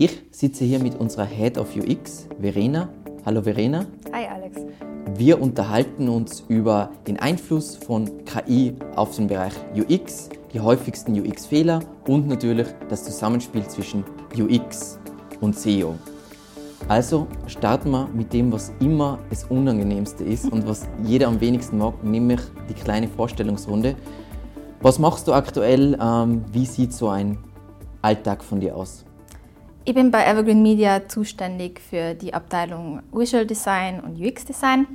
Ich sitze hier mit unserer Head of UX, Verena. Hallo Verena. Hi Alex. Wir unterhalten uns über den Einfluss von KI auf den Bereich UX, die häufigsten UX-Fehler und natürlich das Zusammenspiel zwischen UX und SEO. Also starten wir mit dem, was immer das Unangenehmste ist und was jeder am wenigsten mag, nämlich die kleine Vorstellungsrunde. Was machst du aktuell? Ähm, wie sieht so ein Alltag von dir aus? Ich bin bei Evergreen Media zuständig für die Abteilung Visual Design und UX Design.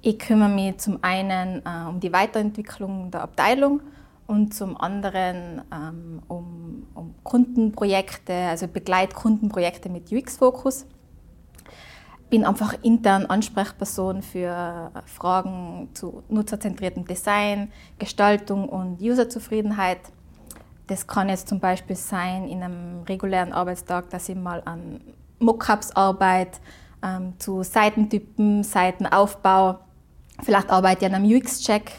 Ich kümmere mich zum einen äh, um die Weiterentwicklung der Abteilung und zum anderen ähm, um, um, Kundenprojekte, also begleite Kundenprojekte mit UX-Fokus. Bin einfach intern Ansprechperson für Fragen zu nutzerzentriertem Design, Gestaltung und Userzufriedenheit. Das kann jetzt zum Beispiel sein in einem regulären Arbeitstag, dass ich mal an Mockups arbeite, ähm, zu Seitentypen, Seitenaufbau. Vielleicht arbeite ich an einem UX-Check.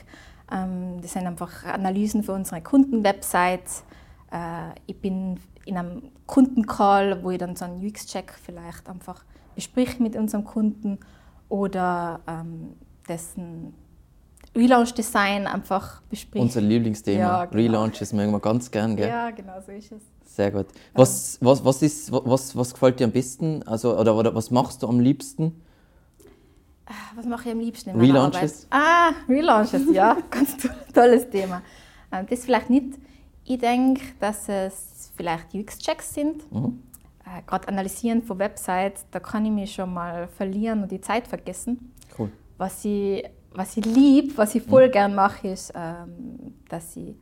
Ähm, das sind einfach Analysen für unsere Kundenwebsites. Äh, ich bin in einem Kundencall, wo ich dann so einen UX-Check vielleicht einfach besprich mit unserem Kunden oder ähm, dessen Relaunch-Design einfach besprechen. Unser Lieblingsthema, ja, genau. Relaunches mögen wir ganz gern, gell? Ja, genau, so ist es. Sehr gut. Was, was, was, ist, was, was gefällt dir am besten? Also, oder, oder was machst du am liebsten? Ah, was mache ich am liebsten in meiner Relaunches? Arbeit? Ah, Relaunches, ja, ganz tolles Thema. Ähm, das vielleicht nicht. Ich denke, dass es vielleicht UX-Checks sind. Mhm. Äh, Gerade analysieren von Websites, da kann ich mich schon mal verlieren und die Zeit vergessen. Cool. Was ich was ich liebe, was ich voll mhm. gern mache, ist, ähm, dass ich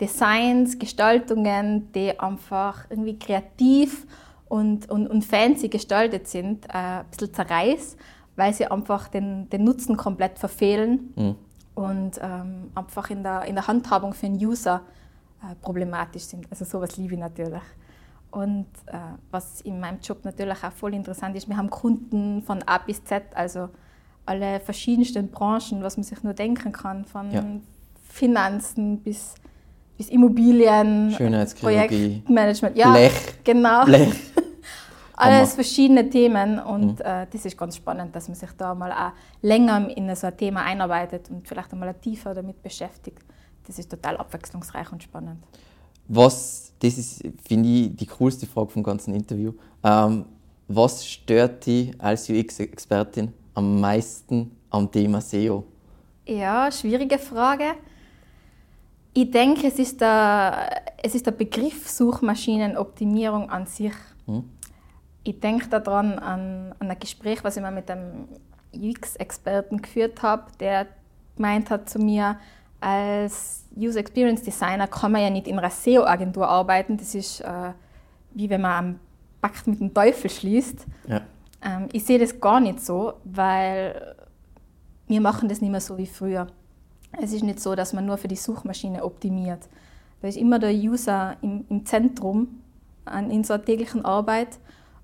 Designs, Gestaltungen, die einfach irgendwie kreativ und, und, und fancy gestaltet sind, äh, ein bisschen zerreiß, weil sie einfach den, den Nutzen komplett verfehlen mhm. und ähm, einfach in der, in der Handhabung für den User äh, problematisch sind. Also sowas liebe ich natürlich. Und äh, was in meinem Job natürlich auch voll interessant ist, wir haben Kunden von A bis Z, also alle verschiedensten Branchen, was man sich nur denken kann, von ja. Finanzen bis, bis Immobilien, Projektmanagement. Ja, Blech. genau. Blech. Alles verschiedene Themen und mhm. äh, das ist ganz spannend, dass man sich da mal auch länger in so ein Thema einarbeitet und vielleicht einmal tiefer damit beschäftigt. Das ist total abwechslungsreich und spannend. Was, das ist, finde ich, die coolste Frage vom ganzen Interview. Ähm, was stört dich als UX-Expertin am meisten am Thema SEO? Ja, schwierige Frage. Ich denke, es ist der, es ist der Begriff Suchmaschinenoptimierung an sich. Hm. Ich denke daran an, an ein Gespräch, was ich mal mit einem UX-Experten geführt habe, der gemeint hat zu mir, als User Experience Designer kann man ja nicht in einer SEO-Agentur arbeiten. Das ist äh, wie wenn man einen Pakt mit dem Teufel schließt. Ja. Ähm, ich sehe das gar nicht so, weil wir machen das nicht mehr so wie früher. Es ist nicht so, dass man nur für die Suchmaschine optimiert. Da ist immer der User im, im Zentrum an, in so einer täglichen Arbeit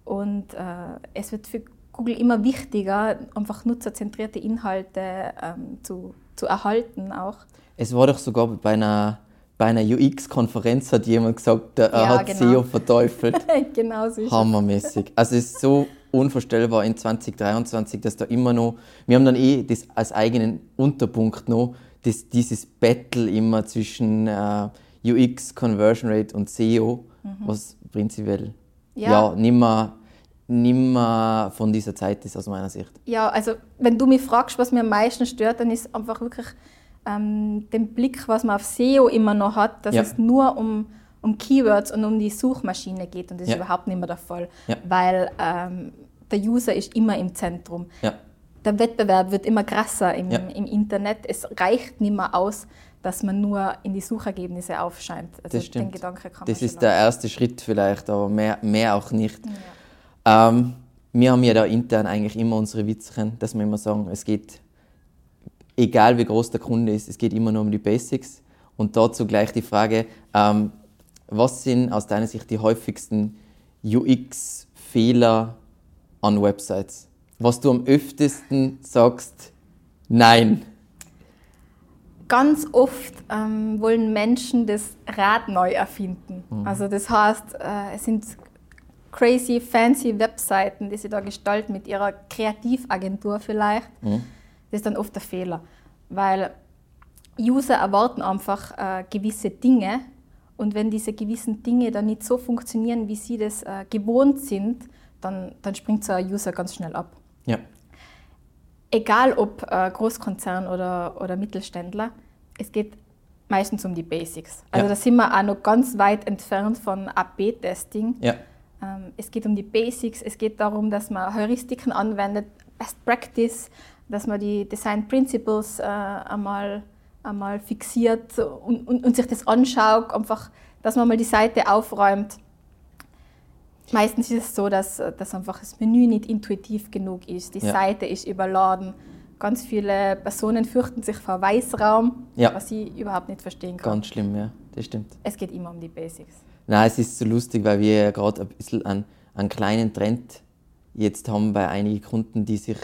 und äh, es wird für Google immer wichtiger, einfach nutzerzentrierte Inhalte ähm, zu, zu erhalten auch. Es war doch sogar bei einer, bei einer UX-Konferenz hat jemand gesagt, er ja, hat genau. SEO verteufelt. genau so Hammermäßig. Also es ist so unvorstellbar in 2023, dass da immer noch, wir haben dann eh das als eigenen Unterpunkt noch, das, dieses Battle immer zwischen äh, UX, Conversion Rate und SEO, mhm. was prinzipiell ja, ja nimmer, nimmer von dieser Zeit ist aus meiner Sicht. Ja, also wenn du mich fragst, was mir am meisten stört, dann ist einfach wirklich ähm, den Blick, was man auf SEO immer noch hat, dass ja. es nur um um Keywords und um die Suchmaschine geht und das ja. ist überhaupt nicht mehr der Fall, ja. weil ähm, der User ist immer im Zentrum. Ja. Der Wettbewerb wird immer krasser im, im, Internet. Es reicht nicht mehr aus, dass man nur in die Suchergebnisse aufscheint. Also das stimmt. Das ist der erste Schritt vielleicht, aber mehr, mehr auch nicht. Ähm, wir haben ja da intern eigentlich immer unsere Witzchen, dass wir immer sagen, es geht, egal wie groß der Kunde ist, es geht immer nur um die Basics. Und dazu gleich die Frage, ähm, was sind aus deiner Sicht die häufigsten UX-Fehler an Websites? Was du am öftesten sagst, nein. Ganz oft ähm, wollen Menschen das Rad neu erfinden. Mhm. Also das heißt, äh, es sind crazy, fancy Webseiten, die sie da gestalten mit ihrer Kreativagentur vielleicht, mhm. das ist dann oft der Fehler. Weil User erwarten einfach äh, gewisse Dinge und wenn diese gewissen Dinge dann nicht so funktionieren, wie sie das äh, gewohnt sind, dann, dann springt so ein User ganz schnell ab. Ja. Egal ob äh, Großkonzern oder, oder Mittelständler, es geht meistens um die Basics. Also ja. da sind wir auch noch ganz weit entfernt von AB-Testing. Ja. Ähm, es geht um die Basics, es geht darum, dass man Heuristiken anwendet, Best Practice, dass man die Design Principles äh, einmal, einmal fixiert und, und, und, sich das anschaut, einfach, dass man mal die Seite aufräumt. Meistens ist es so, dass, dass einfach das Menü nicht intuitiv genug ist. Die ja. Seite ist überladen. Ganz viele Personen fürchten sich vor Weißraum, ja. was ich überhaupt nicht verstehen kann. Ganz schlimm, ja, das stimmt. Es geht immer um die Basics. Nein, es ist so lustig, weil wir ja gerade ein bisschen einen, einen kleinen Trend jetzt haben bei einigen Kunden, die sich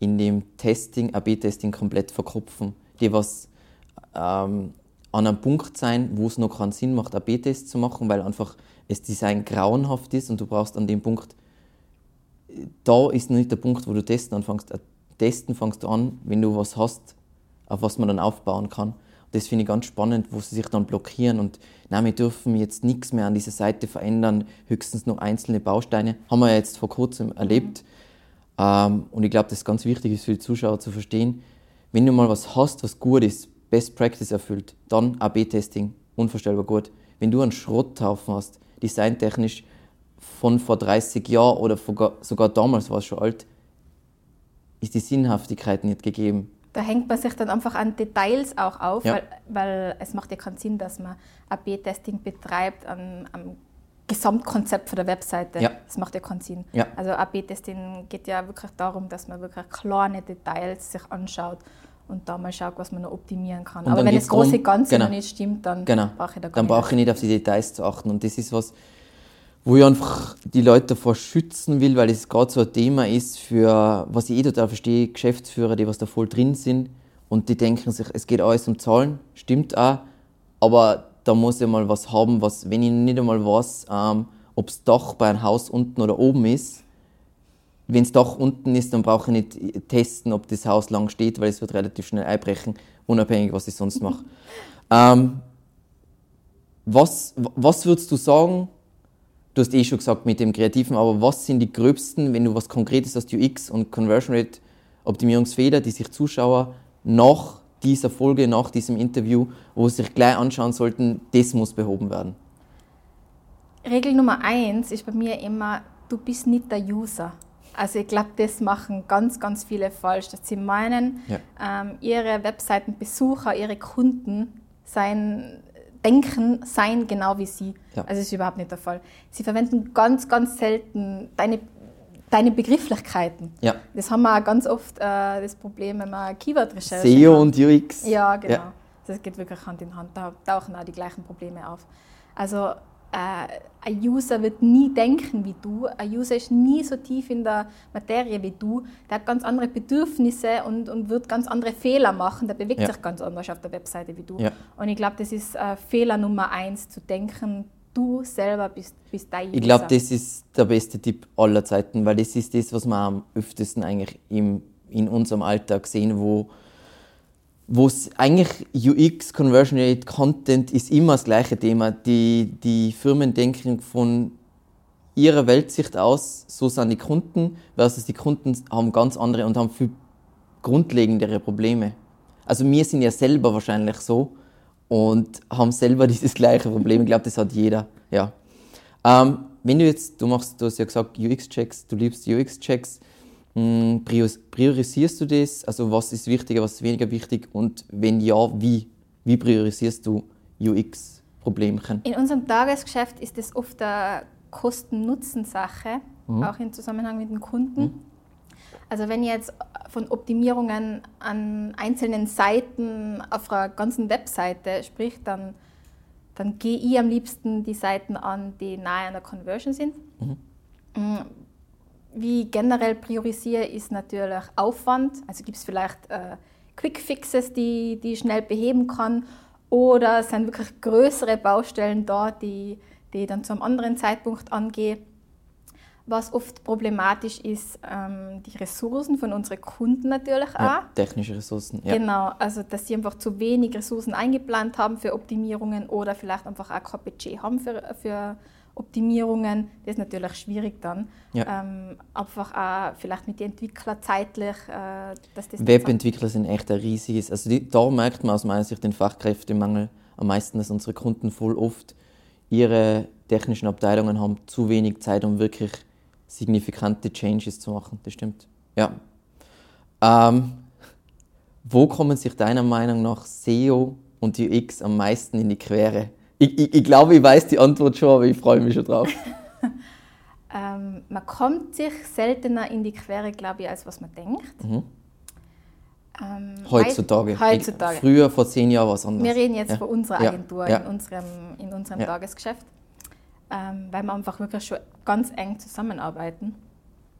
in dem Testing, AB-Testing komplett verkopfen. Die was ähm, an einem Punkt sein, wo es noch keinen Sinn macht, AB-Tests zu machen, weil einfach das Design grauenhaft ist und du brauchst an dem Punkt, da ist noch nicht der Punkt, wo du testen anfängst. Äh, testen fängst du an, wenn du was hast, auf was man dann aufbauen kann. Das finde ich ganz spannend, wo sie sich dann blockieren und nein, wir dürfen jetzt nichts mehr an dieser Seite verändern, höchstens noch einzelne Bausteine. Haben wir ja jetzt vor kurzem erlebt. Ähm, und ich glaube, das ist ganz wichtig ist für die Zuschauer zu verstehen, wenn du mal was hast, was gut ist, Best Practice erfüllt, dann AB-Testing, unvorstellbar gut. Wenn du einen Schrotthaufen hast, designtechnisch von vor 30 Jahren oder sogar damals war es schon alt, ist die Sinnhaftigkeit nicht gegeben. Da hängt man sich dann einfach an Details auch auf, ja. weil, weil, es macht ja keinen Sinn, dass man AB-Testing betreibt am, am Gesamtkonzept von der Webseite. Ja. Das macht ja keinen Sinn. Ja. Also AB-Testing geht ja wirklich darum, dass man wirklich kleine Details sich anschaut und da mal schaut, was man noch optimieren kann. Und Aber wenn das große Ganze genau. noch nicht stimmt, dann genau. brauche ich da gar Dann brauche ich nicht auf die Details zu achten. Und das ist was, wo ich einfach die Leute davor schützen will, weil es gerade so ein Thema ist für, was ich eh total verstehe, Geschäftsführer, die was da voll drin sind und die denken sich, es geht alles um Zahlen, stimmt auch, aber da muss ich mal was haben, was, wenn ich nicht einmal weiß, ähm, ob das Dach bei einem Haus unten oder oben ist, wenn das Dach unten ist, dann brauche ich nicht testen, ob das Haus lang steht, weil es wird relativ schnell einbrechen, unabhängig, was ich sonst mache. ähm, was, was würdest du sagen, du hast eh schon gesagt mit dem Kreativen, aber was sind die gröbsten, wenn du was Konkretes hast, UX und Conversion Rate Optimierungsfehler, die sich Zuschauer nach dieser Folge, nach diesem Interview, wo sie sich gleich anschauen sollten, das muss behoben werden? Regel Nummer eins ist bei mir immer, du bist nicht der User. Also ich glaube, das machen ganz, ganz viele falsch, dass sie meinen, ja. ähm, ihre Webseitenbesucher, ihre Kunden seien denken, seien genau wie sie. Ja. Also das ist überhaupt nicht der Fall. Sie verwenden ganz, ganz selten deine, deine Begrifflichkeiten. Ja. Das haben wir auch ganz oft äh, das Problem, wenn man Keyword-Recherche SEO und UX. Ja, genau. Ja. Das geht wirklich Hand in Hand. Da tauchen auch die gleichen Probleme auf. Also äh, ein User wird nie denken wie du. Ein User ist nie so tief in der Materie wie du. Der hat ganz andere Bedürfnisse und, und wird ganz andere Fehler machen. Der bewegt ja. sich ganz anders auf der Webseite wie du. Ja. Und ich glaube, das ist äh, Fehler Nummer eins, zu denken, du selber bist, bist dein User. Ich glaube, das ist der beste Tipp aller Zeiten, weil das ist das, was wir am öftesten eigentlich im, in unserem Alltag sehen, wo wo es eigentlich UX, Conversion Rate, Content ist immer das gleiche Thema. Die, die Firmen denken von ihrer Weltsicht aus, so sind die Kunden, versus die Kunden haben ganz andere und haben viel grundlegendere Probleme. Also wir sind ja selber wahrscheinlich so und haben selber dieses gleiche Problem. Ich glaube, das hat jeder. Ja. Ähm, wenn du jetzt, du machst, du hast ja gesagt UX-Checks, du liebst UX-Checks, priorisierst du das? Also was ist wichtiger, was ist weniger wichtig? Und wenn ja, wie? Wie priorisierst du UX-Problemchen? In unserem Tagesgeschäft ist das oft eine Kosten-Nutzen-Sache, mhm. auch im Zusammenhang mit den Kunden. Mhm. Also wenn ich jetzt von Optimierungen an einzelnen Seiten auf einer ganzen Webseite spricht, dann, dann gehe ich am liebsten die Seiten an, die nahe an der Conversion sind. Mhm. Wie generell priorisiere, ist natürlich Aufwand. Also gibt es vielleicht äh, Quick Fixes, die, die ich schnell beheben kann, oder sind wirklich größere Baustellen da, die, die ich dann zu einem anderen Zeitpunkt angehe. Was oft problematisch ist, ähm, die Ressourcen von unseren Kunden natürlich auch. Ja, technische Ressourcen. Ja. Genau, also dass sie einfach zu wenig Ressourcen eingeplant haben für Optimierungen oder vielleicht einfach auch kein Budget haben für, für Optimierungen. Das ist natürlich schwierig dann. Ja. Ähm, einfach auch vielleicht mit den Entwicklern zeitlich, äh, dass das Webentwickler sind echt ein riesiges. Also die, da merkt man aus meiner Sicht den Fachkräftemangel am meisten, dass unsere Kunden voll oft ihre technischen Abteilungen haben zu wenig Zeit, um wirklich signifikante Changes zu machen. Das stimmt. Ja. Ähm, wo kommen sich deiner Meinung nach SEO und UX am meisten in die Quere? Ich, ich, ich glaube, ich weiß die Antwort schon, aber ich freue mich schon drauf. Ähm, man kommt sich seltener in die Quere, glaube ich, als was man denkt. Mhm. Ähm, Heutzutage. Heutzutage. Früher, vor zehn Jahren, war es anders. Wir reden jetzt Ja. von unserer. Agentur Ja. in unserem, in unserem. Tagesgeschäft, ähm, weil wir einfach wirklich schon ganz eng zusammenarbeiten.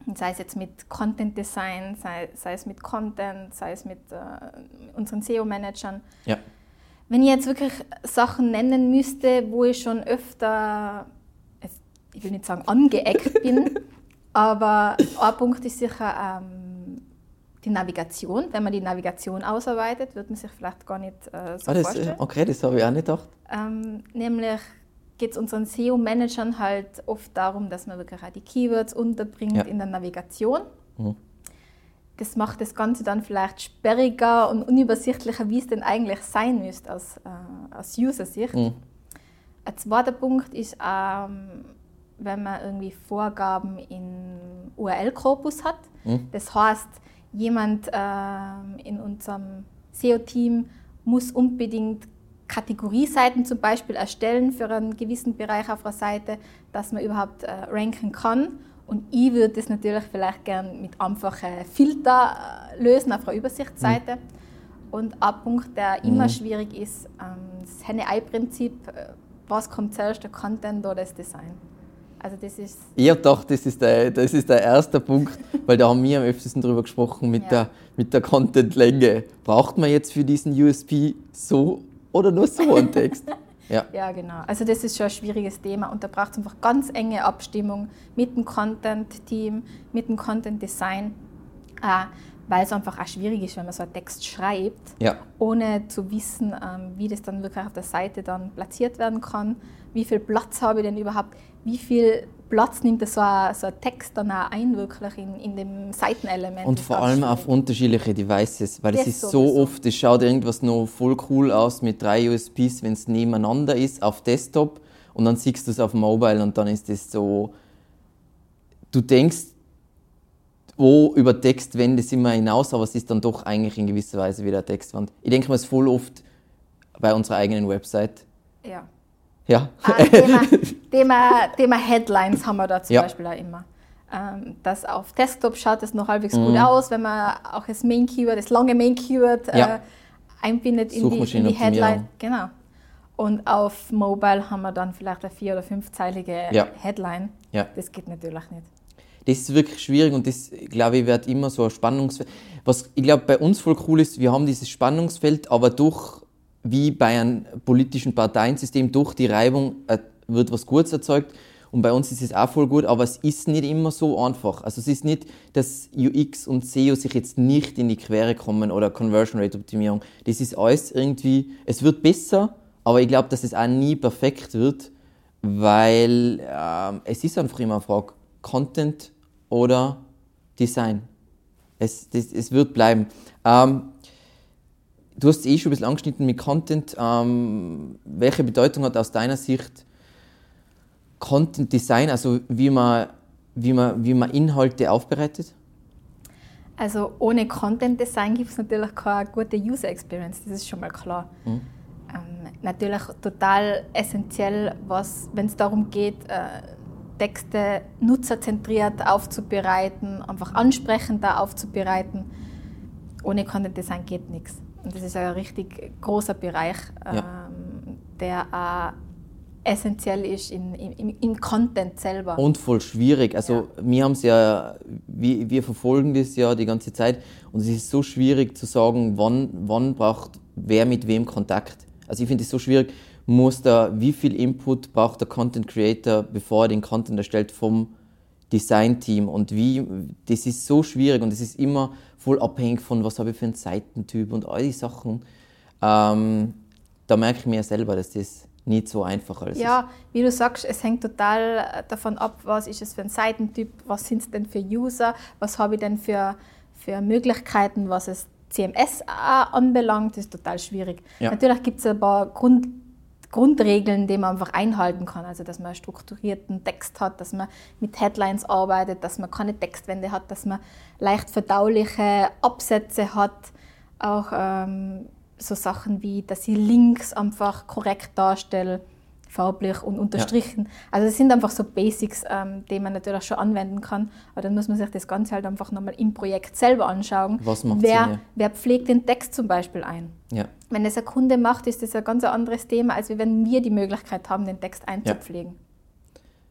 Und sei es jetzt mit Content Design, sei, sei es mit Content, sei es mit äh, unseren SEO-Managern. Ja. Wenn ich jetzt wirklich Sachen nennen müsste, wo ich schon öfter, ich will nicht sagen angeeckt bin, aber ein Punkt ist sicher ähm, die Navigation. Wenn man die Navigation ausarbeitet, wird man sich vielleicht gar nicht äh, so Ah, das, vorstellen. äh, okay, das habe ich auch nicht gedacht. Ähm, nämlich geht es unseren SEO-Managern halt oft darum, dass man wirklich auch die Keywords unterbringt Ja. in der Navigation. Mhm. Das macht das Ganze dann vielleicht sperriger und unübersichtlicher, wie es denn eigentlich sein müsste aus, äh, aus User-Sicht. Mhm. Ein zweiter Punkt ist, ähm, wenn man irgendwie Vorgaben im URL-Korpus hat. Mhm. Das heißt, jemand ähm, in unserem SEO-Team muss unbedingt Kategorieseiten zum Beispiel erstellen für einen gewissen Bereich auf einer Seite, dass man überhaupt äh, ranken kann. Und ich würde das natürlich vielleicht gern mit einfachen Filter äh, lösen auf einer Übersichtsseite. Und ein Punkt, der immer schwierig ist, ähm, das Henne-Ei-Prinzip. äh, Was kommt zuerst, der Content oder das Design? Also das ist Ich dachte, das ist, der, das ist der erste Punkt, weil da haben wir am öftesten drüber gesprochen mit Ja. der, mit der Content-Länge. Braucht man jetzt für diesen USP so oder nur so einen Text? Ja. Ja, genau. Also das ist schon ein schwieriges Thema und da braucht es einfach ganz enge Abstimmung mit dem Content-Team, mit dem Content-Design, äh, weil es einfach auch schwierig ist, wenn man so einen Text schreibt, Ja. ohne zu wissen, ähm, wie das dann wirklich auf der Seite dann platziert werden kann, wie viel Platz habe ich denn überhaupt, wie viel Platz nimmt so ein, so ein Text dann auch ein wirklich in, in dem Seitenelement. Und ist vor allem auf unterschiedliche Devices, weil es Das ist so sowieso. oft, es schaut irgendwas noch voll cool aus mit drei USBs, wenn es nebeneinander ist auf Desktop und dann siehst du es auf Mobile und dann ist es so, du denkst, oh, über Textwände sind wir hinaus, aber es ist dann doch eigentlich in gewisser Weise wieder eine Textwand. Ich denke mal, es ist voll oft bei unserer eigenen Website. Ja. Ja. Ah, Thema, Thema, Thema Headlines haben wir da zum Ja. Beispiel auch immer. Ähm, das auf Desktop schaut das noch halbwegs Mhm. gut aus, wenn man auch das Main Keyword, das lange Main Keyword äh, Ja. einbindet in die, in die. Headline. Genau. Und auf Mobile haben wir dann vielleicht eine vier- oder fünfzeilige Ja. Headline. Ja. Das geht natürlich nicht. Das ist wirklich schwierig und das, glaube ich, wird immer so ein Spannungsfeld. Was ich glaube, bei uns voll cool ist, wir haben dieses Spannungsfeld, aber durch, wie bei einem politischen Parteiensystem, durch die Reibung äh, wird was Gutes erzeugt. Und bei uns ist es auch voll gut, aber es ist nicht immer so einfach. Also es ist nicht, dass UX und SEO sich jetzt nicht in die Quere kommen oder Conversion Rate Optimierung. Das ist alles irgendwie, es wird besser, aber ich glaube, dass es auch nie perfekt wird, weil ähm, es ist einfach immer eine Frage, Content oder Design. Es, das, es wird bleiben. Ähm, du hast es eh schon ein bisschen angeschnitten mit Content. Ähm, welche Bedeutung hat aus deiner Sicht Content Design, also wie man, wie man, wie man Inhalte aufbereitet? Also ohne Content Design gibt es natürlich keine gute User Experience, das ist schon mal klar. Mhm. Ähm, natürlich total essentiell, wenn es darum geht, äh, Texte nutzerzentriert aufzubereiten, einfach ansprechender aufzubereiten. Ohne Content Design geht nichts. Und das ist ein richtig großer Bereich, ähm, Ja. der auch essentiell ist in, im, im Content selber. Und voll schwierig. Also wir haben es ja, wir, wir verfolgen das ja die ganze Zeit und es ist so schwierig zu sagen, wann, wann braucht wer mit wem Kontakt. Also ich finde es so schwierig, muss da, wie viel Input braucht der Content Creator, bevor er den Content erstellt vom Designteam und wie, das ist so schwierig und es ist immer voll abhängig von, was habe ich für einen Seitentyp und all die Sachen. Ähm, da merke ich mir selber, dass das nicht so einfach ist. Ja, wie du sagst, es hängt total davon ab, was ist es für ein Seitentyp, was sind es denn für User, was habe ich denn für, für Möglichkeiten, was es CMS anbelangt, das ist total schwierig. Ja. Natürlich gibt es ein paar Grund, Grundregeln, die man einfach einhalten kann. Also, dass man strukturierten Text hat, dass man mit Headlines arbeitet, dass man keine Textwände hat, dass man leicht verdauliche Absätze hat. Auch ähm, so Sachen wie, dass ich Links einfach korrekt darstelle farblich und unterstrichen. Ja. Also das sind einfach so Basics, ähm, die man natürlich schon anwenden kann. Aber dann muss man sich das Ganze halt einfach nochmal im Projekt selber anschauen. Was macht wer, Sinn, ja. wer pflegt den Text zum Beispiel ein? Ja. Wenn das ein Kunde macht, ist das ein ganz anderes Thema, als wenn wir die Möglichkeit haben, den Text einzupflegen.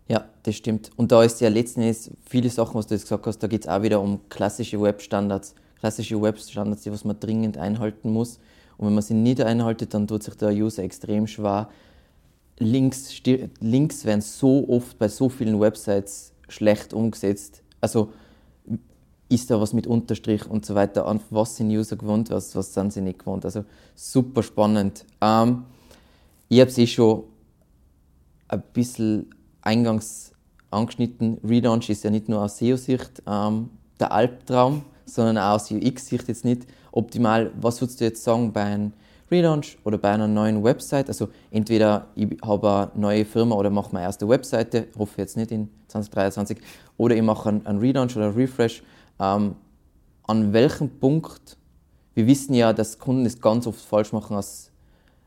Ja. das stimmt. Und da ist ja letztendlich viele Sachen, was du jetzt gesagt hast, da geht es auch wieder um klassische Webstandards. Klassische Webstandards, die was man dringend einhalten muss. Und wenn man sie nicht einhaltet, dann tut sich der User extrem schwer, Links, Links werden so oft bei so vielen Websites schlecht umgesetzt. Also ist da was mit Unterstrich und so weiter an, was sind User gewohnt, was, was sind sie nicht gewohnt. Also super spannend. Ähm, ich habe es eh schon ein bisschen eingangs angeschnitten. Relaunch ist ja nicht nur aus SEO-Sicht ähm, der Albtraum, sondern auch aus UX-Sicht jetzt nicht optimal. Was würdest du jetzt sagen bei einem Relaunch oder bei einer neuen Website. Also entweder ich habe eine neue Firma oder mache meine erste Webseite, hoffe jetzt nicht in 2023, oder ich mache einen, Relaunch oder einen Refresh. Ähm, an welchem Punkt, wir wissen ja, dass Kunden das ganz oft falsch machen. Als,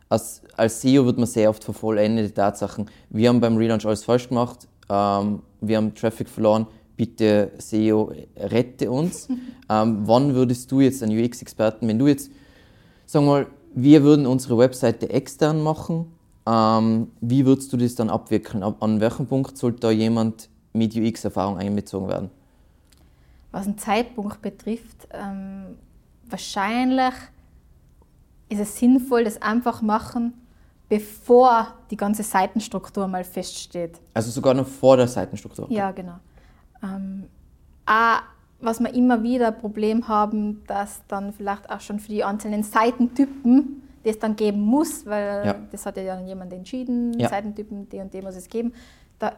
als, als SEO wird man sehr oft vervollendete Tatsachen. Wir haben beim Relaunch alles falsch gemacht, ähm, wir haben Traffic verloren, bitte SEO, rette uns. ähm, wann würdest du jetzt, ein UX-Experten, wenn du jetzt, sagen wir mal, wir würden unsere Webseite extern machen. Ähm, wie würdest du das dann abwickeln? An welchem Punkt sollte da jemand mit UX-Erfahrung einbezogen werden? Was den Zeitpunkt betrifft, ähm, wahrscheinlich ist es sinnvoll, das einfach machen, bevor die ganze Seitenstruktur mal feststeht. Also sogar noch vor der Seitenstruktur? Ja, genau. Ähm, auch was wir immer wieder Problem haben, dass dann vielleicht auch schon für die einzelnen Seitentypen das dann geben muss, weil ja. das hat ja dann jemand entschieden, ja. Seitentypen, die und die muss es geben. Da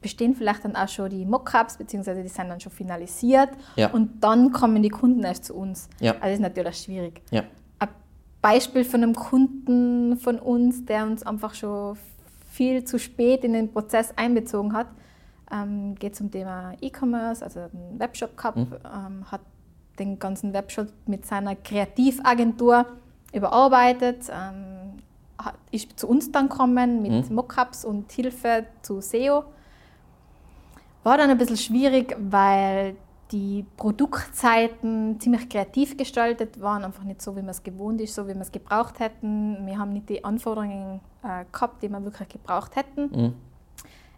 bestehen vielleicht dann auch schon die Mockups, beziehungsweise die sind dann schon finalisiert ja. und dann kommen die Kunden erst zu uns. Also das ist natürlich schwierig. Ein Beispiel von einem Kunden von uns, der uns einfach schon viel zu spät in den Prozess einbezogen hat, ähm, geht zum Thema E-Commerce, also ein Webshop gehabt, mhm. ähm, hat den ganzen Webshop mit seiner Kreativagentur überarbeitet, ähm, hat, ist zu uns dann gekommen mit mhm. Mockups und Hilfe zu SEO. War dann ein bisschen schwierig, weil die Produktseiten ziemlich kreativ gestaltet waren, einfach nicht so, wie man es gewohnt ist, so wie wir es gebraucht hätten. Wir haben nicht die Anforderungen äh, gehabt, die wir wirklich gebraucht hätten. Mhm.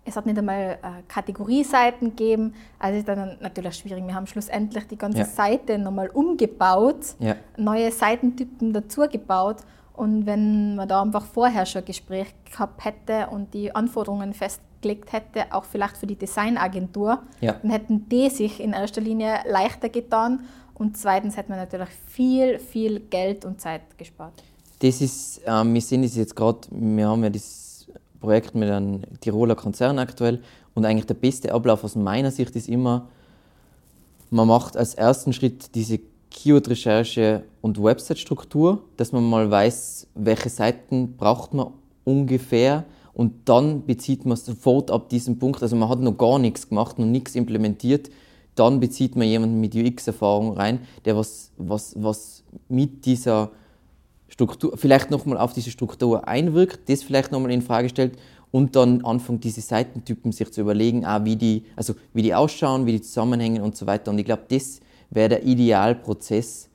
Es hat nicht einmal äh, Kategorieseiten gegeben. Also ist dann natürlich schwierig. Wir haben schlussendlich die ganze ja. Seite nochmal umgebaut, ja. neue Seitentypen dazugebaut. Und wenn man da einfach vorher schon ein Gespräch gehabt hätte und die Anforderungen festgelegt hätte, auch vielleicht für die Designagentur, ja. dann hätten die sich in erster Linie leichter getan. Und zweitens hätte man natürlich viel, viel Geld und Zeit gespart. Das ist, äh, wir sehen das jetzt gerade, wir haben ja das Projekt mit einem Tiroler Konzern aktuell. Und eigentlich der beste Ablauf aus meiner Sicht ist immer, man macht als ersten Schritt diese Keyword-Recherche und Website-Struktur, dass man mal weiß, welche Seiten braucht man ungefähr. Und dann bezieht man sofort ab diesem Punkt, also man hat noch gar nichts gemacht, noch nichts implementiert, dann bezieht man jemanden mit UX-Erfahrung rein, der was, was, was mit dieser Struktur, vielleicht nochmal auf diese Struktur einwirkt, das vielleicht nochmal in Frage stellt und dann anfängt, diese Seitentypen sich zu überlegen, auch wie die, also wie die ausschauen, wie die zusammenhängen und so weiter. Und ich glaube, das wäre der Idealprozess,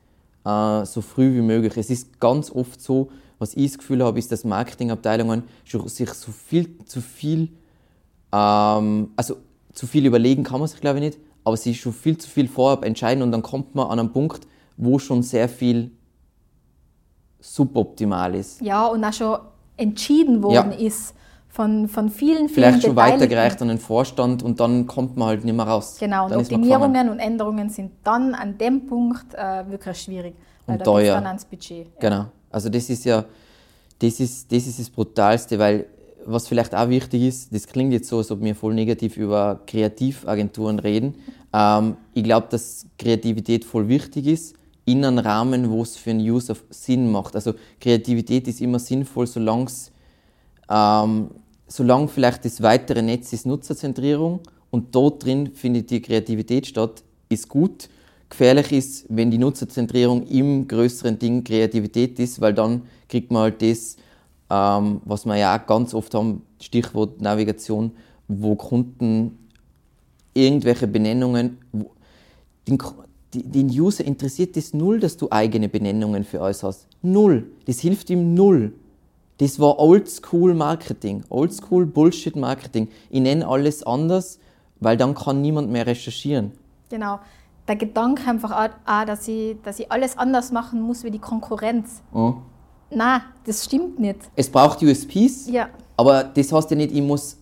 äh, so früh wie möglich. Es ist ganz oft so, was ich das Gefühl habe, ist, dass Marketingabteilungen sich so viel zu viel, ähm, also zu viel überlegen kann man sich glaube ich nicht, aber sie schon viel zu viel vorab entscheiden und dann kommt man an einen Punkt, wo schon sehr viel suboptimal ist. Ja, und auch schon entschieden worden ja. ist von, von vielen, vielen Vielleicht schon weitergereicht an den Vorstand und dann kommt man halt nicht mehr raus. Genau, und dann Optimierungen und Änderungen sind dann an dem Punkt äh, wirklich schwierig. Weil Und da teuer. dann ans Budget. Ja. Genau. Also das ist ja, das ist, das ist das Brutalste, weil was vielleicht auch wichtig ist, das klingt jetzt so, als ob wir voll negativ über Kreativagenturen reden. Ähm, ich glaube, dass Kreativität voll wichtig ist, in einem Rahmen, wo es für einen User Sinn macht. Also Kreativität ist immer sinnvoll, solange es ähm, solange vielleicht das weitere Netz ist Nutzerzentrierung und dort drin findet die Kreativität statt, ist gut. Gefährlich ist, wenn die Nutzerzentrierung im größeren Ding Kreativität ist, weil dann kriegt man halt das, ähm, was wir ja auch ganz oft haben, Stichwort Navigation, wo Kunden irgendwelche Benennungen, wo, den, die- den User interessiert das null, dass du eigene Benennungen für alles hast. Null. Das hilft ihm null. Das war Oldschool Marketing, Oldschool Bullshit Marketing. Ich nenne alles anders, weil dann kann niemand mehr recherchieren. Genau. Der Gedanke einfach auch, dass, ich, dass ich alles anders machen muss wie die Konkurrenz. Na, das stimmt nicht. Es braucht USPs, Ja. aber das heißt ja nicht, ich muss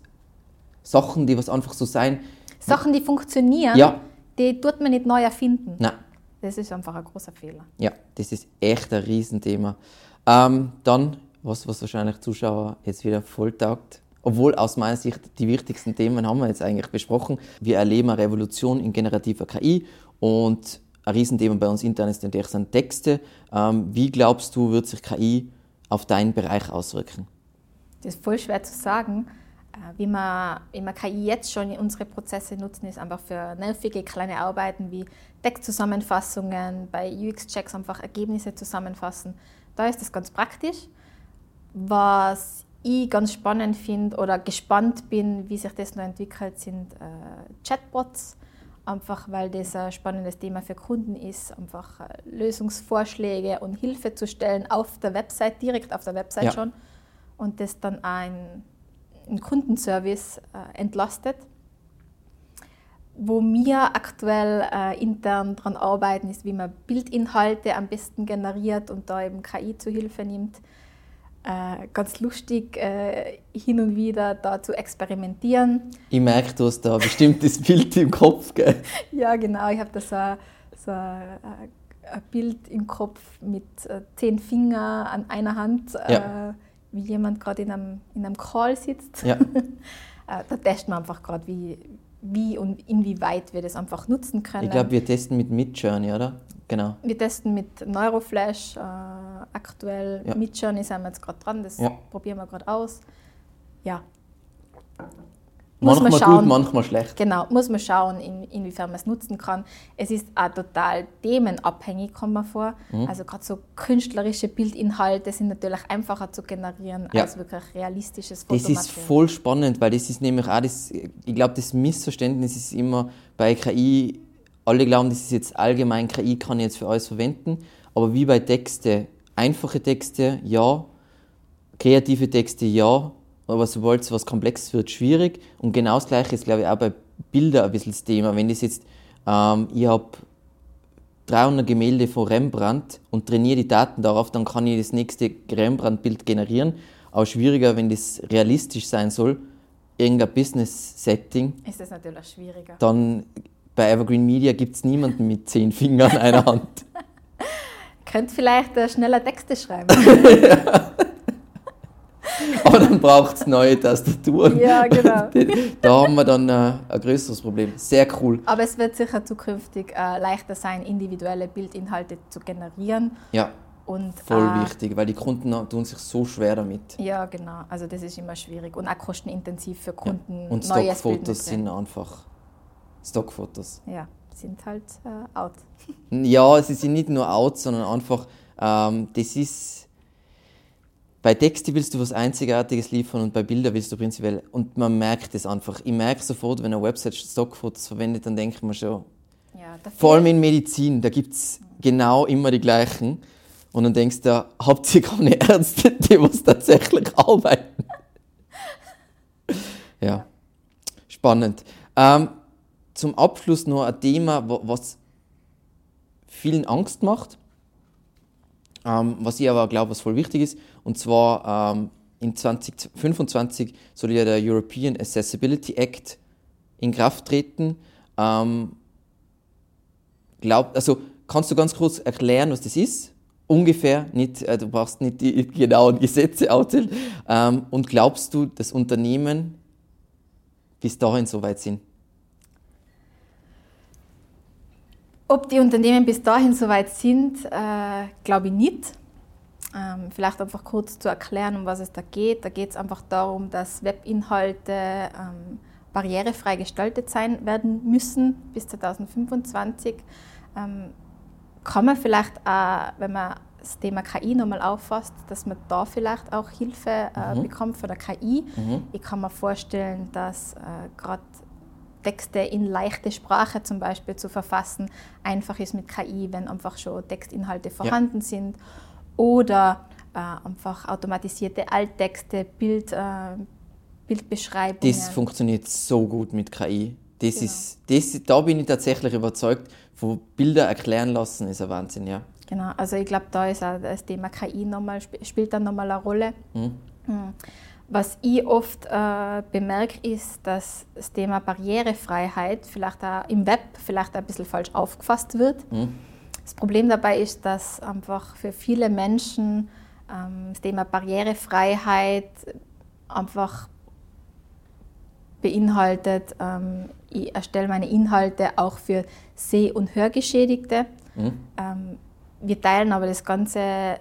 Sachen, die was einfach so sein. Sachen, die funktionieren, Ja. Die tut man nicht neu erfinden. Nein, Das ist einfach ein großer Fehler. ja, das ist echt ein Riesenthema. Ähm, dann, was, was wahrscheinlich Zuschauer jetzt wieder voll taugt, obwohl aus meiner Sicht die wichtigsten Themen haben wir jetzt eigentlich besprochen. Wir erleben eine Revolution in generativer KI und ein Riesenthema bei uns intern ist natürlich sind Texte. Ähm, wie glaubst du, wird sich KI auf deinen Bereich auswirken? Das ist voll schwer zu sagen. Äh, Wie wir, wie wir KI jetzt schon in unsere Prozesse nutzen, ist einfach für nervige kleine Arbeiten wie Textzusammenfassungen, bei UX-Checks einfach Ergebnisse zusammenfassen. Da ist das ganz praktisch. Was ich ganz spannend finde oder gespannt bin, wie sich das noch entwickelt, sind äh, Chatbots. Einfach weil das ein spannendes Thema für Kunden ist, einfach äh, Lösungsvorschläge und Hilfe zu stellen auf der Website, direkt auf der Website Ja. schon. Und das dann auch in Kundenservice äh, entlastet. Wo wir aktuell äh, intern daran arbeiten, ist, wie man Bildinhalte am besten generiert und da eben KI zu Hilfe nimmt. Äh, ganz lustig, hin und wieder da zu experimentieren. Ich merke, du hast da ein bestimmtes Bild im Kopf. Gell? Ja, genau. Ich habe da so, ein- so ein Bild im Kopf mit zehn Fingern an einer Hand, Ja. äh, wie jemand gerade in einem, in einem Call sitzt. Ja. Äh, da testen wir einfach gerade, wie, wie und inwieweit wir das einfach nutzen können. Ich glaube, wir testen mit Midjourney, oder? Genau. wir testen mit Neuroflash äh, aktuell. Ja. Mit Journey sind wir jetzt gerade dran, das Ja. probieren wir gerade aus. Ja. Muss Manchmal man schauen. gut, manchmal schlecht. Genau, muss man schauen, in, inwiefern man es nutzen kann. Es ist auch total themenabhängig, kommt man vor. Mhm. Also gerade so künstlerische Bildinhalte sind natürlich einfacher zu generieren Ja. als wirklich realistisches Das Fotomaterial. ist voll spannend, weil das ist nämlich auch das, ich glaube, das Missverständnis ist immer bei KI, alle glauben, das ist jetzt allgemein, KI kann ich jetzt für alles verwenden, aber wie bei Texte, einfache Texte, ja, kreative Texte, ja, aber sobald es was Komplexes wird, schwierig. Und genau das Gleiche ist, glaube ich, auch bei Bildern ein bisschen das Thema. Wenn das jetzt, ähm, ich habe 300 Gemälde von Rembrandt und trainiere die Daten darauf, dann kann ich das nächste Rembrandt-Bild generieren. Aber schwieriger, wenn das realistisch sein soll, irgendein Business-Setting, ist das natürlich schwieriger. dann bei Evergreen Media gibt es niemanden mit zehn Fingern einer Hand. Könnt vielleicht äh, schneller Texte schreiben. Aber dann braucht es neue Tastaturen. ja, genau. Da haben wir dann äh, ein größeres Problem. Sehr cool. Aber es wird sicher zukünftig äh, leichter sein, individuelle Bildinhalte zu generieren. Ja, Und, voll äh, wichtig, weil die Kunden tun sich so schwer damit. Ja, genau. Also das ist immer schwierig und auch kostenintensiv für Kunden. Und neues Bild Stockfotos sind einfach Stockfotos. Ja, sind halt äh, out. Ja, sie sind nicht nur out, sondern einfach, ähm, das ist. Bei Texte willst du was Einzigartiges liefern und bei Bildern willst du prinzipiell. Und man merkt es einfach. Ich merke sofort, wenn eine Website Stockfotos verwendet, dann denkt man schon. Ja, Vor allem in Medizin, da gibt es genau immer die gleichen. Und dann denkst du, habt ihr keine Ärzte, die was tatsächlich arbeiten? ja, spannend. Ähm, zum Abschluss noch ein Thema, wa- was vielen Angst macht, ähm, was ich aber glaube, was voll wichtig ist. Und zwar ähm, in 2025 soll ja der European Accessibility Act in Kraft treten. Ähm, glaub, also kannst du ganz kurz erklären, was das ist? Ungefähr, nicht, äh, du brauchst nicht die genauen Gesetze aufzählen. Ähm, und glaubst du, dass Unternehmen bis dahin soweit sind? Ob die Unternehmen bis dahin soweit sind, äh, glaube ich nicht. Ähm, vielleicht einfach kurz zu erklären, um was es da geht. Da geht es einfach darum, dass Webinhalte ähm, barrierefrei gestaltet sein werden müssen bis 2025. Ähm, kann man vielleicht auch, wenn man das Thema KI nochmal auffasst, dass man da vielleicht auch Hilfe äh, mhm. bekommt von der KI. Mhm. Ich kann mir vorstellen, dass äh, gerade Texte in leichte Sprache zum Beispiel zu verfassen einfach ist mit KI, wenn einfach schon Textinhalte vorhanden ja. sind oder äh, einfach automatisierte Alttexte, Bild, äh, Bildbeschreibungen. Das funktioniert so gut mit KI. Das genau. ist, das, da bin ich tatsächlich überzeugt, von Bilder erklären lassen ist ein Wahnsinn, ja. Genau, also ich glaube, da ist auch das Thema KI nochmal, spielt dann nochmal eine Rolle. Mhm. mhm. Was ich oft äh, bemerke, ist, dass das Thema Barrierefreiheit vielleicht auch im Web vielleicht ein bisschen falsch aufgefasst wird. Mhm. Das Problem dabei ist, dass einfach für viele Menschen ähm, das Thema Barrierefreiheit einfach beinhaltet, ähm, ich erstelle meine Inhalte auch für Seh- und Hörgeschädigte. Mhm. Ähm, wir teilen aber das ganze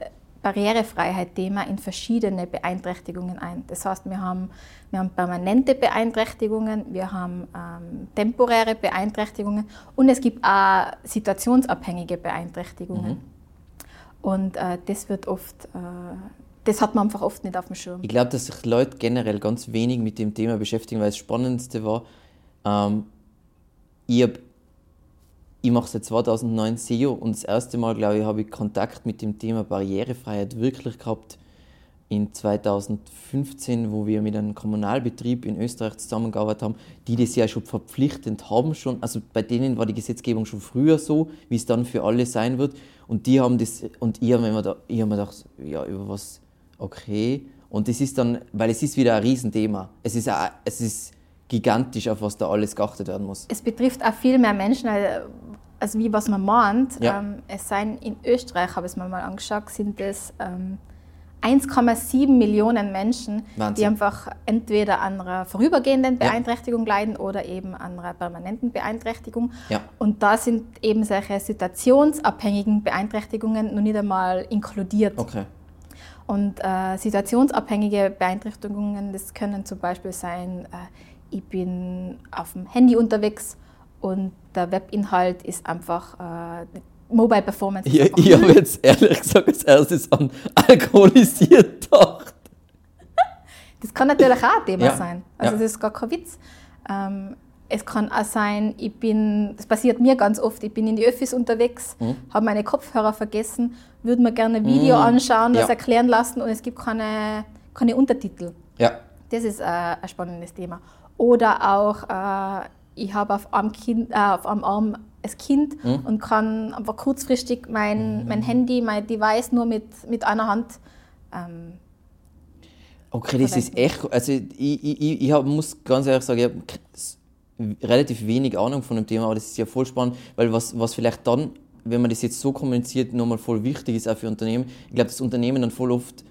Barrierefreiheit-Thema in verschiedene Beeinträchtigungen ein. Das heißt, wir haben, wir haben permanente Beeinträchtigungen, wir haben ähm, temporäre Beeinträchtigungen und es gibt auch situationsabhängige Beeinträchtigungen. Mhm. Und äh, das wird oft, äh, das hat man einfach oft nicht auf dem Schirm. Ich glaube, dass sich Leute generell ganz wenig mit dem Thema beschäftigen, weil das Spannendste war, ähm, ich habe ich mache seit 2009 SEO und das erste Mal, glaube ich, habe ich Kontakt mit dem Thema Barrierefreiheit wirklich gehabt in 2015, wo wir mit einem Kommunalbetrieb in Österreich zusammengearbeitet haben, die das ja schon verpflichtend haben schon. Also bei denen war die Gesetzgebung schon früher so, wie es dann für alle sein wird. Und die haben das und ich habe mir, da, ich hab mir gedacht, ja über was okay. Und das ist dann, weil es ist wieder ein Riesenthema. Es ist, es ist gigantisch, auf was da alles geachtet werden muss. Es betrifft auch viel mehr Menschen, also wie was man meint. Ja. Ähm, es seien in Österreich, habe ich es mir mal angeschaut, sind es ähm, 1,7 Millionen Menschen, Wahnsinn. die einfach entweder an einer vorübergehenden Beeinträchtigung ja. leiden oder eben an einer permanenten Beeinträchtigung. Ja. Und da sind eben solche situationsabhängigen Beeinträchtigungen noch nicht einmal inkludiert. Okay. Und äh, situationsabhängige Beeinträchtigungen, das können zum Beispiel sein, äh, ich bin auf dem Handy unterwegs und der Webinhalt ist einfach äh, Mobile Performance. Ich, ich habe jetzt ehrlich gesagt als erstes an alkoholisiert gedacht. das kann natürlich auch ein Thema ja. sein. Also ja. das ist gar kein Witz. Ähm, es kann auch sein, ich bin, das passiert mir ganz oft, ich bin in die Öffis unterwegs, mhm. habe meine Kopfhörer vergessen, würde mir gerne ein Video mhm. anschauen, das ja. erklären lassen und es gibt keine, keine Untertitel. Ja. Das ist äh, ein spannendes Thema. Oder auch, äh, ich habe auf einem, kind, äh, auf einem Arm ein Kind mhm. und kann einfach kurzfristig mein, mhm. mein Handy, mein Device nur mit, mit einer Hand. Ähm, okay, das ist echt. Also, ich, ich, ich hab, muss ganz ehrlich sagen, ich habe relativ wenig Ahnung von dem Thema, aber das ist ja voll spannend, weil was, was vielleicht dann, wenn man das jetzt so kommuniziert, nochmal voll wichtig ist auch für Unternehmen. Ich glaube, dass Unternehmen dann voll oft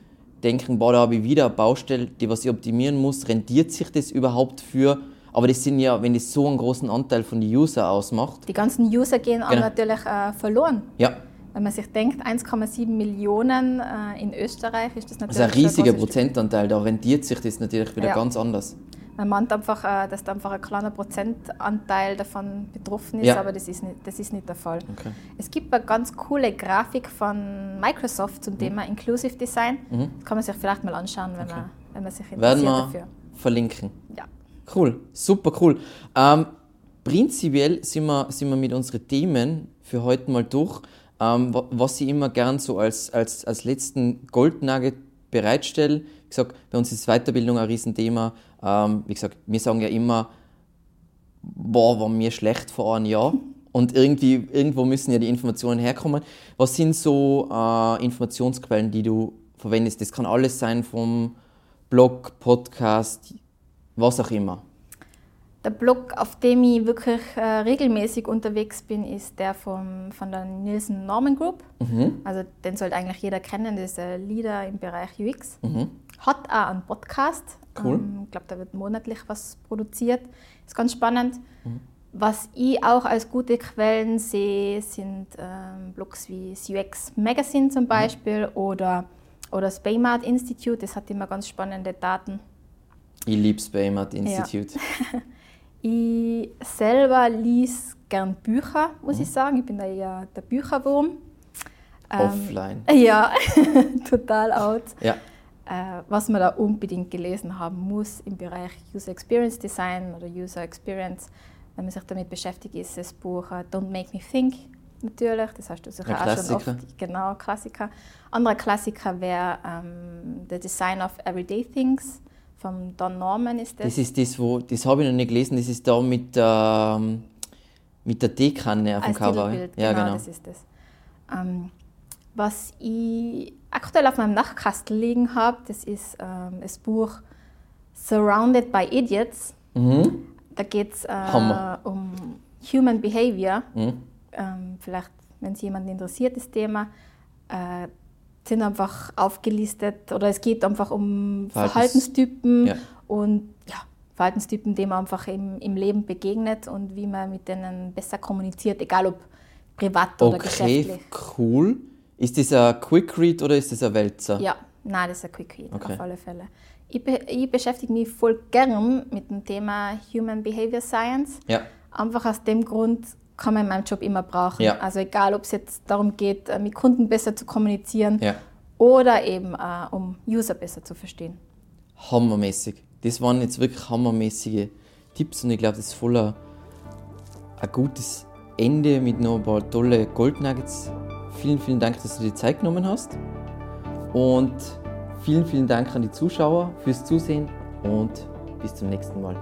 denken, boah, da habe ich wieder eine Baustelle, die was ich optimieren muss. Rendiert sich das überhaupt für aber das sind ja, wenn das so einen großen Anteil von den User ausmacht. Die ganzen User gehen genau. auch natürlich äh, verloren. Ja. Wenn man sich denkt, 1,7 Millionen äh, in Österreich ist das natürlich. Das ist ein riesiger Prozentanteil, da rentiert sich das natürlich wieder ja. ganz anders. Man meint einfach, äh, dass da einfach ein kleiner Prozentanteil davon betroffen ist, ja. aber das ist, nicht, das ist nicht der Fall. Okay. Es gibt eine ganz coole Grafik von Microsoft zum mhm. Thema Inclusive Design. Mhm. Das kann man sich vielleicht mal anschauen, wenn, okay. man, wenn man sich interessiert Werden wir dafür. Verlinken. Ja. Cool, super cool. Ähm, prinzipiell sind wir, sind wir mit unseren Themen für heute mal durch. Ähm, was ich immer gern so als, als, als letzten Goldnugget bereitstelle, wie gesagt, bei uns ist Weiterbildung ein Riesenthema. Ähm, wie gesagt, wir sagen ja immer, boah, war mir schlecht vor einem Jahr. Und irgendwie, irgendwo müssen ja die Informationen herkommen. Was sind so äh, Informationsquellen, die du verwendest? Das kann alles sein vom Blog, Podcast, was auch immer? Der Blog, auf dem ich wirklich äh, regelmäßig unterwegs bin, ist der vom, von der Nielsen Norman Group. Mhm. Also den sollte eigentlich jeder kennen, das ist ein Leader im Bereich UX. Mhm. Hat auch einen Podcast. Cool. Ähm, ich glaube, da wird monatlich was produziert. Ist ganz spannend. Mhm. Was ich auch als gute Quellen sehe, sind ähm, Blogs wie das UX Magazine Mhm. zum Beispiel oder, oder das Baymart Institute. Das hat immer ganz spannende Daten. Ich liebe das Baymart Institute. Ich selber lese gern Bücher, muss Mhm. ich sagen. Ich bin da eher der Bücherwurm. Ähm, Offline. Ja, total out. Ja. Äh, was man da unbedingt gelesen haben muss im Bereich User Experience Design oder User Experience, wenn man sich damit beschäftigt, ist das Buch äh, Don't Make Me Think natürlich. Das hast du sicher auch schon oft. Genau, Klassiker. Anderer Klassiker wäre ähm, The Design of Everyday Things von Don Norman ist das. Das ist das, wo, das habe ich noch nicht gelesen, das ist da mit, ähm, mit der Teekanne auf dem Cover. Ja, genau, genau. das ist das. Ähm, was ich aktuell auf meinem Nachtkastel liegen habe, das ist ähm, das Buch Surrounded by Idiots. Mhm. Da geht es äh, um Human Behavior. Mhm. Ähm, vielleicht, wenn es jemanden interessiert, das Thema. Äh, sind einfach aufgelistet oder es geht einfach um Verhaltens- Verhaltenstypen Ja. und ja, Verhaltenstypen, denen man einfach im, im Leben begegnet und wie man mit denen besser kommuniziert, egal ob privat oder Okay, geschäftlich. cool. Ist das ein Quick Read oder ist das ein Wälzer? Ja, nein, das ist ein Quick Read, Okay. auf alle Fälle. Ich, be ich beschäftige mich voll gern mit dem Thema Human Behavior Science. Ja. Einfach aus dem Grund kann man in meinem Job immer brauchen. Ja. Also egal, ob es jetzt darum geht, äh, mit Kunden besser zu kommunizieren Ja. oder eben äh, um User besser zu verstehen. Hammermäßig. Das waren jetzt wirklich hammermäßige Tipps und ich glaube, das ist voller ein gutes Ende mit noch ein paar tolle Goldnuggets. Vielen, vielen Dank, dass du dir die Zeit genommen hast. Und vielen, vielen Dank an die Zuschauer fürs Zusehen und bis zum nächsten Mal.